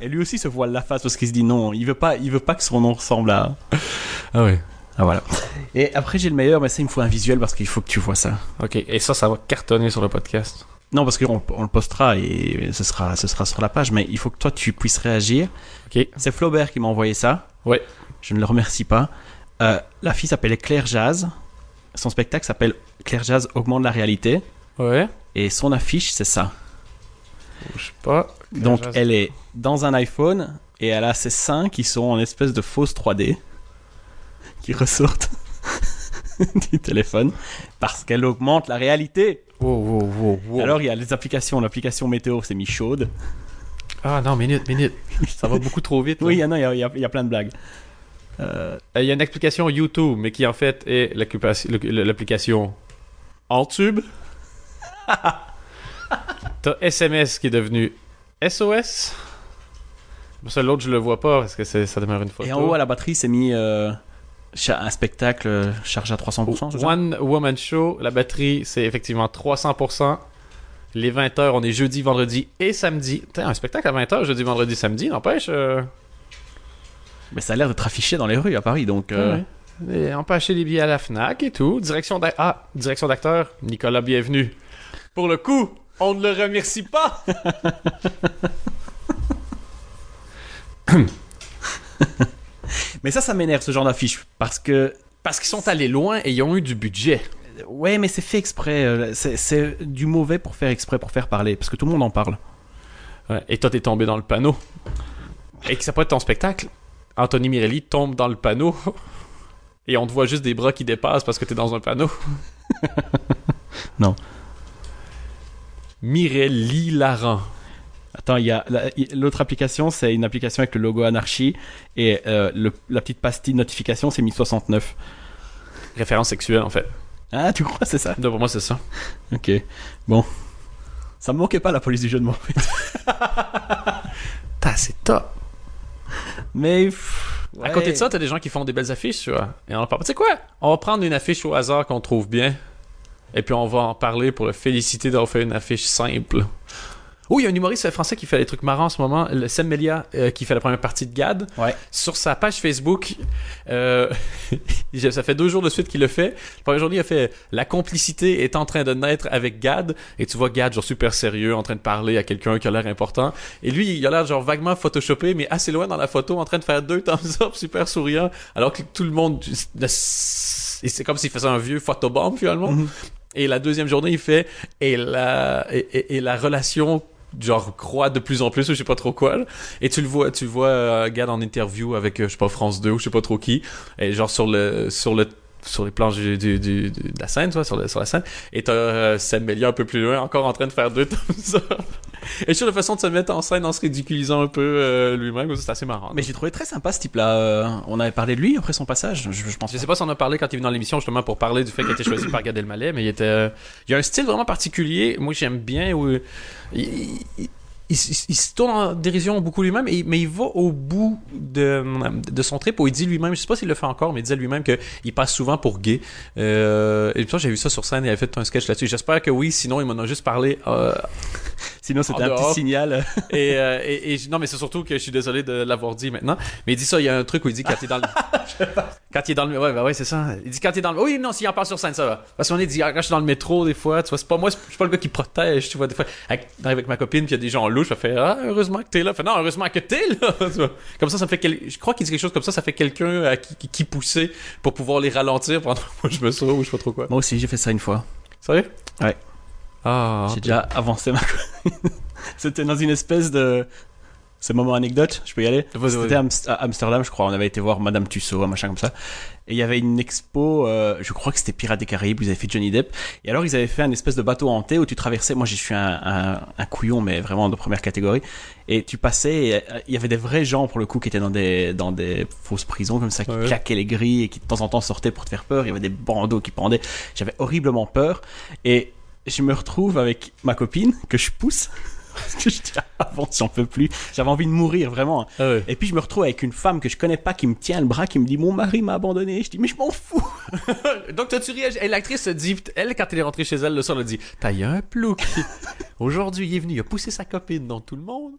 Et lui aussi se voile la face parce qu'il se dit non, il veut pas, il veut pas que son nom ressemble à. Ah ouais. Ah voilà. Et après j'ai le meilleur, mais ça il me faut un visuel parce qu'il faut que tu vois ça. Ok, et ça, ça va cartonner sur le podcast. Non parce qu'on on le postera et ce sera, ce sera sur la page, mais il faut que toi tu puisses réagir. Ok. C'est Flaubert qui m'a envoyé ça. Ouais. Je ne le remercie pas. Euh, la fille s'appelait Claire Jazz. Son spectacle s'appelle Claire Jazz augmente la réalité. Ouais. Et son affiche, c'est ça. Je sais pas. Donc elle est dans un iPhone et elle a ses seins qui sont en espèce de fausse 3D qui ressortent du téléphone parce qu'elle augmente la réalité. Wow, wow, wow, wow. Alors il y a les applications, l'application météo c'est mis chaude. Ah non, minute, minute. Ça va beaucoup trop vite. là. Oui, il y en a, il y a- il y a, il y a plein de blagues. Euh, Euh, Il y a une application YouTube, mais qui en fait est l'application Antube. T'as SMS qui est devenu SOS. Ça, l'autre, je le vois pas parce que ça demeure une photo. et en haut à la batterie c'est mis euh, un spectacle euh, chargé à 300%. c'est ça? One Woman Show, la batterie, c'est effectivement 300%. Les 20h, on est jeudi, vendredi et samedi. Un spectacle à 20h, jeudi, vendredi, samedi, n'empêche. euh, Mais ça a l'air d'être affiché dans les rues à Paris donc. euh, Ouais. Et on peut acheter des billets à la FNAC et tout. Direction ah, direction d'acteur, Nicolas, bienvenue. Pour le coup, on ne le remercie pas. Mais ça, ça m'énerve ce genre d'affiche parce que Parce qu'ils sont allés loin et ils ont eu du budget. Ouais, mais c'est fait exprès. euh, C'est c'est du mauvais pour faire exprès, pour faire parler. Parce que tout le monde en parle. Ouais, Et toi, t'es tombé dans le panneau. Et que ça peut être ton spectacle. Anthony Mirelli tombe dans le panneau. Et on te voit juste des bras qui dépassent parce que t'es dans un panneau. Non. Mirelli Laran. Attends, il y a la- l'autre application, c'est une application avec le logo Anarchy. Et euh, le- la petite pastille notification, c'est 1069. Référence sexuelle, en fait. Ah, tu crois, c'est ça? Donc, pour moi, c'est ça. Ok. Bon. Ça me manquait pas la police du jeu de mots. C'est top. Mais. pff, À côté de ça, t'as des gens qui font des belles affiches, tu vois. Et on en parle. Tu sais quoi? On va prendre une affiche au hasard qu'on trouve bien. Et puis on va en parler pour le féliciter d'avoir fait une affiche simple. Oh, il y a un humoriste français qui fait des trucs marrants en ce moment, le Sam Melia, euh, qui fait la première partie de GAD. Ouais. Sur sa page Facebook, euh, ça fait deux jours de suite qu'il le fait. La première journée, il a fait La complicité est en train de naître avec Gad. Et tu vois Gad, genre super sérieux, en train de parler à quelqu'un qui a l'air important. Et lui, il a l'air genre vaguement photoshopé, mais assez loin dans la photo, en train de faire deux thumbs up, super souriant. Alors que tout le monde. et C'est comme s'il faisait un vieux photobomb finalement. Mhm. Et la deuxième journée, il fait et la et, et- la relation genre croît de plus en plus ou je sais pas trop quoi. Et tu le vois tu vois euh, Gad en interview avec euh, je sais pas France 2 ou je sais pas trop qui. Et genre sur le sur le sur les planches du, du- du- de la scène tu vois sur, le- sur la scène et t'as euh, Sam Melia un peu plus loin encore en train de faire deux thumbs up et sur la façon de se mettre en scène en se ridiculisant un peu euh, lui-même c'est assez marrant Mais j'ai trouvé très sympa ce type-là. Euh, on avait parlé de lui après son passage. Je, je pense. Je sais pas si on en a parlé quand il est venu dans l'émission justement pour parler du fait qu'il été choisi par Gad Elmaleh, mais il était, euh, il y a un style vraiment particulier. Moi, j'aime bien où il, il, il- se tourne en dérision beaucoup lui-même, mais il va au bout de, son trip où il dit lui-même, je sais pas s'il le fait encore, mais il disait lui-même qu'il passe souvent pour gay. Euh, et puis j'ai vu ça sur scène, il avait fait un sketch là-dessus. J'espère que oui, sinon il m'en a juste parlé euh, Sinon, c'était un dehors. petit signal. et, euh, et, non, mais c'est surtout que je suis désolé de l'avoir dit maintenant. Mais il dit ça, il y a un truc où il dit quand il est dans le. quand il est dans le. Ouais, bah ouais, c'est ça. Il dit quand il est dans le. Oui, non, s'il en parle sur scène, ça va. Parce qu'on est dit, ah, quand je suis dans le métro, des fois, tu vois, c'est pas moi, je suis pas le gars qui protège, tu vois, des fois. Avec, avec ma copine, puis il y a des gens louches, je fais, ah, heureusement que t'es là. Fait, non, heureusement que t'es là. tu vois. Comme ça, ça me fait. quel- Je crois qu'il dit quelque chose comme ça, ça fait quelqu'un à qui, qui, qui pousser pour pouvoir les ralentir pendant que moi je me sauve ou je sais pas trop quoi. Moi aussi, j'ai fait ça une fois. Sérieux? Ouais. Ah. J'ai déjà avancé ma. C'était dans une espèce de. C'est moment anecdote, je peux y aller? C'était à Amst- à Amsterdam, je crois. On avait été voir Madame Tussaud, un machin comme ça. Et il y avait une expo, euh, je crois que c'était Pirates des Caraïbes, ils avaient fait Johnny Depp. Et alors, ils avaient fait un espèce de bateau hanté où tu traversais. Moi, je suis un, un, un couillon, mais vraiment de première catégorie. Et tu passais, et, euh, il y avait des vrais gens, pour le coup, qui étaient dans des, dans des fausses prisons comme ça, qui Ouais. claquaient les grilles et qui de temps en temps sortaient pour te faire peur. Il y avait des bandeaux qui pendaient. J'avais horriblement peur. Et je me retrouve avec ma copine, que je pousse. Parce que je dis, avant, j'en peux plus. J'avais envie de mourir, vraiment. Ah ouais. Et puis je me retrouve avec une femme que je connais pas qui me tient le bras, qui me dit mon mari m'a abandonné. Je dis mais je m'en fous. Donc, t'as-tu réagi? Et l'actrice se dit, elle, quand elle est rentrée chez elle, le soir, elle a dit, t'as eu un plouc. Aujourd'hui, il est venu, il a poussé sa copine dans tout le monde.